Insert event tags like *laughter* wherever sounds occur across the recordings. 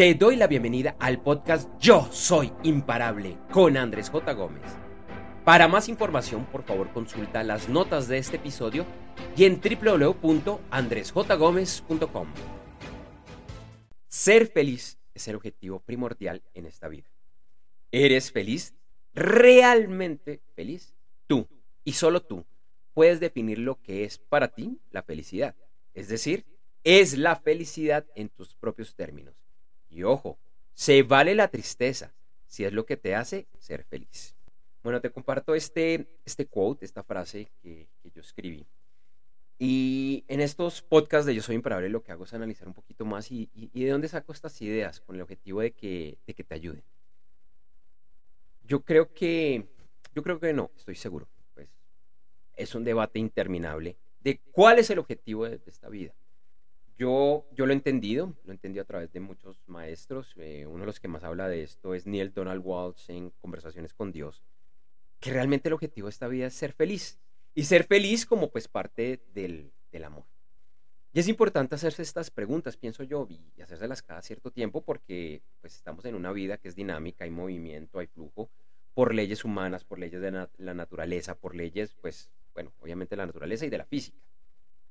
Te doy la bienvenida al podcast Yo Soy Imparable con Andrés J. Gómez. Para más información, por favor, consulta las notas de este episodio y en www.andresjgomez.com. Ser feliz es el objetivo primordial en esta vida. ¿Eres feliz? ¿Realmente feliz? Tú, y solo tú, puedes definir lo que es para ti la felicidad. Es decir, es la felicidad en tus propios términos. Y ojo, se vale la tristeza si es lo que te hace ser feliz. Bueno, te comparto este, este quote, esta frase que, yo escribí. Y en estos podcasts de Yo Soy Imparable lo que hago es analizar un poquito más y, de dónde saco estas ideas con el objetivo de que, de que te ayuden. Yo creo que, yo creo que no, estoy seguro. Pues es un debate interminable de cuál es el objetivo de esta vida. Yo, lo he entendido, lo he entendido a través de muchos maestros. Eh, uno de los que más habla de esto es Neil Donald Walsh en Conversaciones con Dios, que realmente el objetivo de esta vida es ser feliz. Y ser feliz como pues parte del, del amor. Y es importante hacerse estas preguntas, pienso yo, y hacérselas cada cierto tiempo porque pues estamos en una vida que es dinámica, hay movimiento, hay flujo, por leyes humanas, por leyes de la naturaleza, por leyes, pues, bueno, obviamente de la naturaleza y de la física.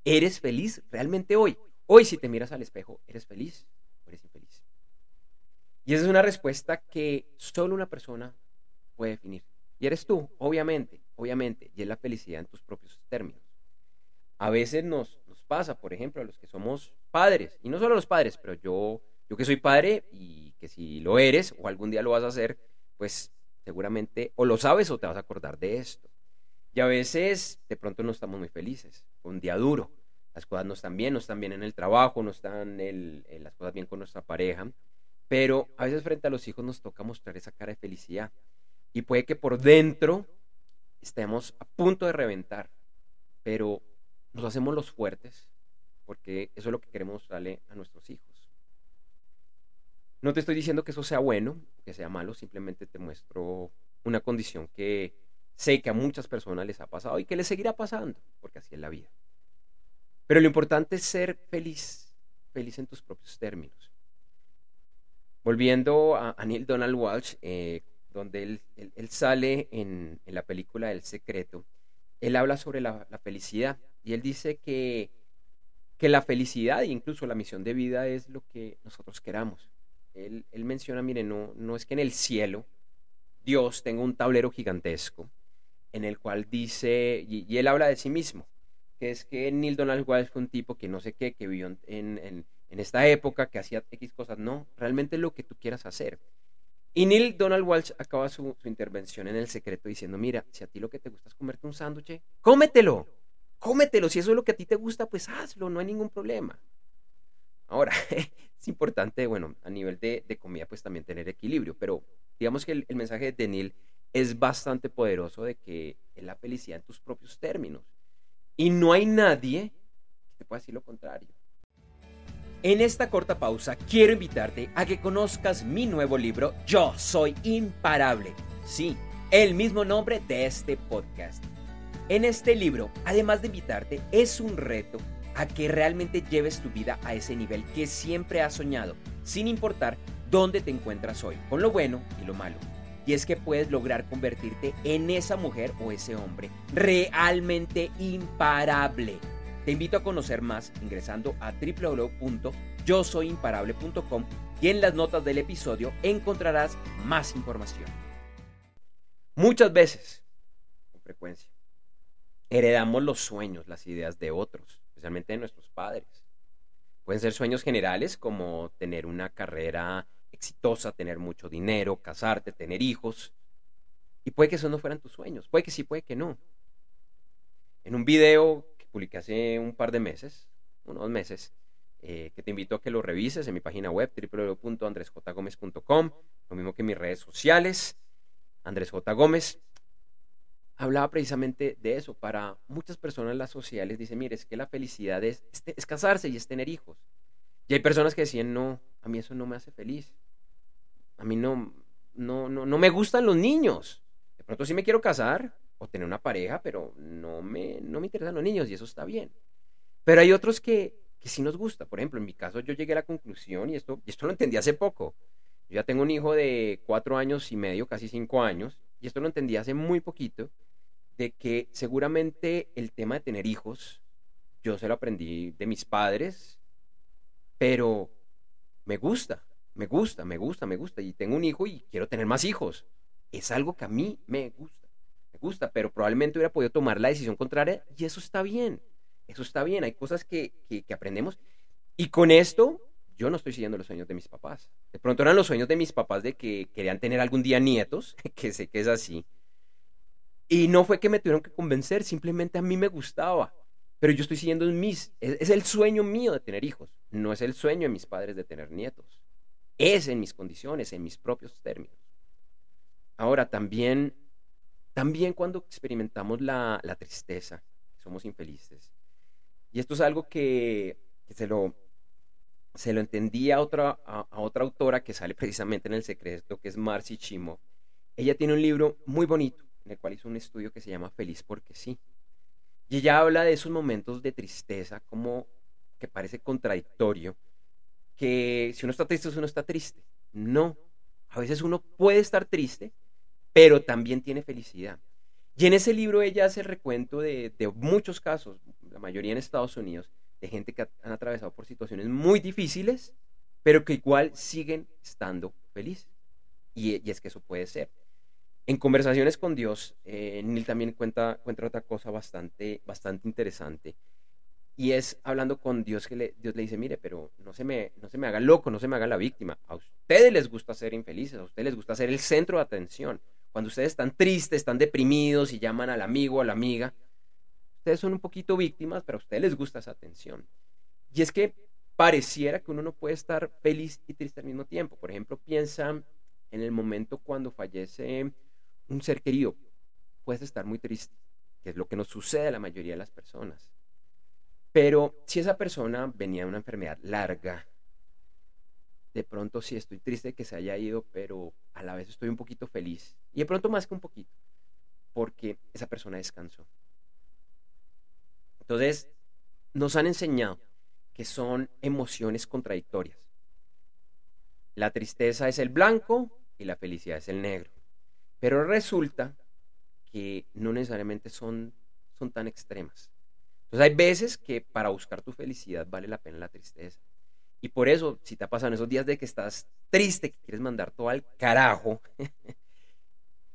¿Eres feliz realmente hoy? Hoy si te miras al espejo, ¿eres feliz o eres infeliz? Y esa es una respuesta que solo una persona puede definir. Y eres tú, obviamente, obviamente, y es la felicidad en tus propios términos. A veces nos, pasa, por ejemplo, a los que somos padres, y no solo los padres, pero yo, yo que soy padre y que si lo eres o algún día lo vas a hacer, pues seguramente o lo sabes o te vas a acordar de esto. Y a veces de pronto no estamos muy felices, un día duro, las cosas no están bien, no están bien en el trabajo, no están el, las cosas bien con nuestra pareja, pero a veces frente a los hijos nos toca mostrar esa cara de felicidad y puede que por dentro estemos a punto de reventar, pero nos hacemos los fuertes porque eso es lo que queremos mostrarle a nuestros hijos. No te estoy diciendo que eso sea bueno, que sea malo, simplemente te muestro una condición que sé que a muchas personas les ha pasado y que les seguirá pasando, porque así es la vida. Pero lo importante es ser feliz, feliz en tus propios términos. Volviendo a, Neil Donald Walsh, eh, donde él, sale en, la película El Secreto, él habla sobre la, felicidad y él dice que, que, la felicidad e incluso la misión de vida es lo que nosotros queramos. Él, menciona, mire, no, no es que en el cielo Dios tenga un tablero gigantesco en el cual dice, y él habla de sí mismo, que es que Neil Donald Walsh fue un tipo que no sé qué, que vivió en, esta época, que hacía X cosas. No, realmente lo que tú quieras hacer. Y Neil Donald Walsh acaba su, intervención en el secreto diciendo, mira, si a ti lo que te gusta es comerte un sándwich, cómetelo, cómetelo. Si eso es lo que a ti te gusta, pues hazlo, no hay ningún problema. Ahora, *laughs* es importante, bueno, a nivel de, comida, pues también tener equilibrio, pero digamos que el, el mensaje de Neil es bastante poderoso de que es la felicidad en tus propios términos. Y no hay nadie que pueda decir lo contrario. En esta corta pausa quiero invitarte a que conozcas mi nuevo libro Yo Soy Imparable. Sí, el mismo nombre de este podcast. En este libro, además de invitarte, es un reto a que realmente lleves tu vida a ese nivel que siempre has soñado, sin importar dónde te encuentras hoy, con lo bueno y lo malo y es que puedes lograr convertirte en esa mujer o ese hombre realmente imparable. Te invito a conocer más ingresando a www.yosoyimparable.com y en las notas del episodio encontrarás más información. Muchas veces, con frecuencia, heredamos los sueños, las ideas de otros, especialmente de nuestros padres. Pueden ser sueños generales como tener una carrera exitosa, tener mucho dinero, casarte, tener hijos. Y puede que esos no fueran tus sueños, puede que sí, puede que no. En un video que publiqué hace un par de meses, unos meses, eh, que te invito a que lo revises en mi página web www.andresjgomez.com, lo mismo que en mis redes sociales, Andrés J. Gómez. Hablaba precisamente de eso. Para muchas personas las sociales dicen, mire, es que la felicidad es, es casarse y es tener hijos. Y hay personas que decían, no, a mí eso no me hace feliz. A mí no, no, no, no me gustan los niños. De pronto sí me quiero casar o tener una pareja, pero no me, no me interesan los niños y eso está bien. Pero hay otros que que sí nos gusta. Por ejemplo, en mi caso yo llegué a la conclusión, y esto, y esto lo entendí hace poco, yo ya tengo un hijo de cuatro años y medio, casi cinco años, y esto lo entendí hace muy poquito, de que seguramente el tema de tener hijos, yo se lo aprendí de mis padres, pero me gusta, me gusta, me gusta, me gusta, y tengo un hijo y quiero tener más hijos. Es algo que a mí me gusta, me gusta, pero probablemente hubiera podido tomar la decisión contraria y eso está bien, eso está bien, hay cosas que, que, aprendemos. Y con esto, yo no estoy siguiendo los sueños de mis papás. De pronto eran los sueños de mis papás de que querían tener algún día nietos, *laughs* que sé que es así. Y no fue que me tuvieron que convencer, simplemente a mí me gustaba. Pero yo estoy siguiendo mis, es, el sueño mío de tener hijos, no es el sueño de mis padres de tener nietos. Es en mis condiciones, en mis propios términos. Ahora, también, también cuando experimentamos la, tristeza, somos infelices. Y esto es algo que, se, lo, se lo entendí a otra, a, otra autora que sale *laughs* precisamente en El Secreto, que es Marcy Chimo. Ella tiene un libro muy bonito en el cual hizo un estudio que se llama Feliz porque sí. Y ella habla de esos momentos de tristeza como que parece contradictorio, que si uno está triste, uno está triste. No, a veces uno puede estar triste, pero también tiene felicidad. Y en ese libro ella hace el recuento de, muchos casos, la mayoría en Estados Unidos, de gente que han atravesado por situaciones muy difíciles, pero que igual siguen estando felices. Y, y es que eso puede ser. En conversaciones con Dios, eh, Neil también cuenta, cuenta otra cosa bastante, bastante interesante. Y es hablando con Dios que le, Dios le dice, mire, pero no se, me, no se me haga loco, no se me haga la víctima. A ustedes les gusta ser infelices, a ustedes les gusta ser el centro de atención. Cuando ustedes están tristes, están deprimidos y llaman al amigo o a la amiga, ustedes son un poquito víctimas, pero a ustedes les gusta esa atención. Y es que pareciera que uno no puede estar feliz y triste al mismo tiempo. Por ejemplo, piensa en el momento cuando fallece un ser querido, puedes estar muy triste, que es lo que nos sucede a la mayoría de las personas. Pero si esa persona venía de una enfermedad larga, de pronto sí estoy triste que se haya ido, pero a la vez estoy un poquito feliz. Y de pronto más que un poquito, porque esa persona descansó. Entonces, nos han enseñado que son emociones contradictorias. La tristeza es el blanco y la felicidad es el negro. Pero resulta que no necesariamente son, son tan extremas. Entonces hay veces que para buscar tu felicidad vale la pena la tristeza. Y por eso, si te en esos días de que estás triste, que quieres mandar todo al carajo, *laughs*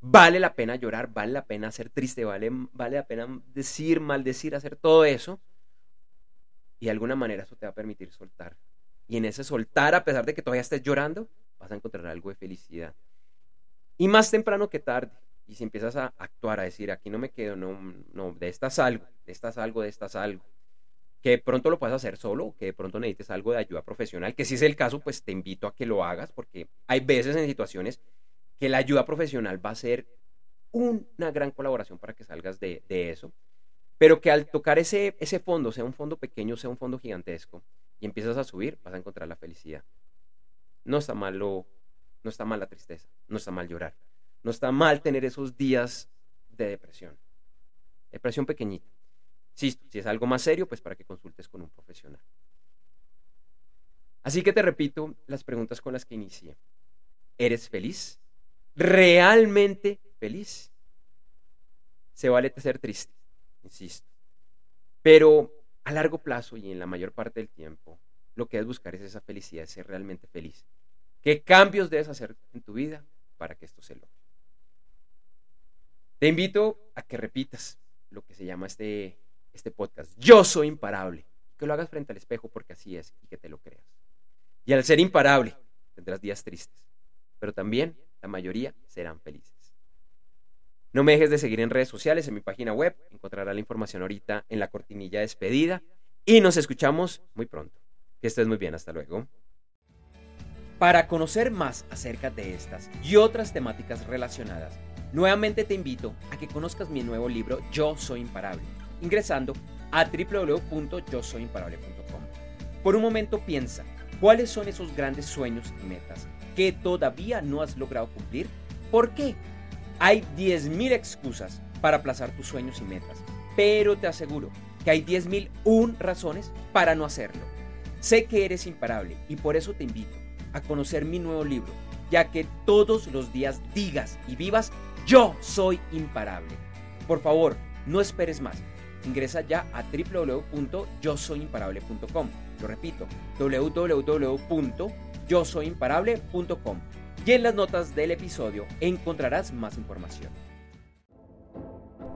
vale la pena llorar, vale la pena ser triste, vale, vale la pena decir, maldecir, hacer todo eso. Y de alguna manera eso te va a permitir soltar. Y en ese soltar, a pesar de que todavía estés llorando, vas a encontrar algo de felicidad. Y más temprano que tarde. Y si empiezas a actuar, a decir, aquí no me quedo, no, no, de estas algo, de estas algo, de estas algo. Que de pronto lo puedas hacer solo, que de pronto necesites algo de ayuda profesional, que si es el caso, pues te invito a que lo hagas, porque hay veces en situaciones que la ayuda profesional va a ser una gran colaboración para que salgas de, de eso. Pero que al tocar ese, ese fondo, sea un fondo pequeño, sea un fondo gigantesco, y empiezas a subir, vas a encontrar la felicidad. No está malo no está mal la tristeza, no está mal llorar, no está mal tener esos días de depresión. Depresión pequeñita. si es algo más serio, pues para que consultes con un profesional. Así que te repito las preguntas con las que inicié. ¿Eres feliz? ¿Realmente feliz? Se vale ser triste, insisto. Pero a largo plazo y en la mayor parte del tiempo, lo que es buscar es esa felicidad, ser realmente feliz. ¿Qué cambios debes hacer en tu vida para que esto se logre? Te invito a que repitas lo que se llama este, este podcast. Yo soy imparable. Que lo hagas frente al espejo porque así es y que te lo creas. Y al ser imparable, tendrás días tristes, pero también la mayoría serán felices. No me dejes de seguir en redes sociales, en mi página web. Encontrarás la información ahorita en la cortinilla despedida. Y nos escuchamos muy pronto. Que estés muy bien. Hasta luego. Para conocer más acerca de estas y otras temáticas relacionadas, nuevamente te invito a que conozcas mi nuevo libro Yo Soy Imparable, ingresando a www.yosoyimparable.com. Por un momento piensa, ¿cuáles son esos grandes sueños y metas que todavía no has logrado cumplir? ¿Por qué? Hay 10.000 excusas para aplazar tus sueños y metas, pero te aseguro que hay 10.001 razones para no hacerlo. Sé que eres imparable y por eso te invito a conocer mi nuevo libro, ya que todos los días digas y vivas, yo soy imparable. Por favor, no esperes más. Ingresa ya a www.yosoyimparable.com. Lo repito, www.yosoyimparable.com. Y en las notas del episodio encontrarás más información.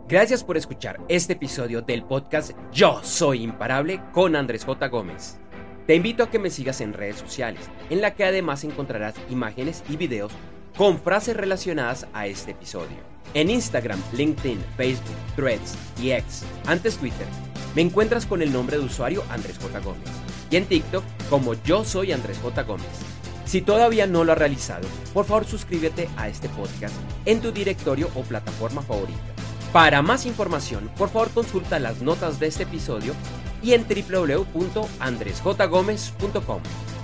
Gracias por escuchar este episodio del podcast Yo Soy Imparable con Andrés J. Gómez. Te invito a que me sigas en redes sociales, en la que además encontrarás imágenes y videos con frases relacionadas a este episodio. En Instagram, LinkedIn, Facebook, Threads y X, antes Twitter, me encuentras con el nombre de usuario Andrés J. Gómez y en TikTok como Yo Soy Andrés J. Gómez. Si todavía no lo has realizado, por favor suscríbete a este podcast en tu directorio o plataforma favorita para más información, por favor consulta las notas de este episodio y en www.andresjgomez.com.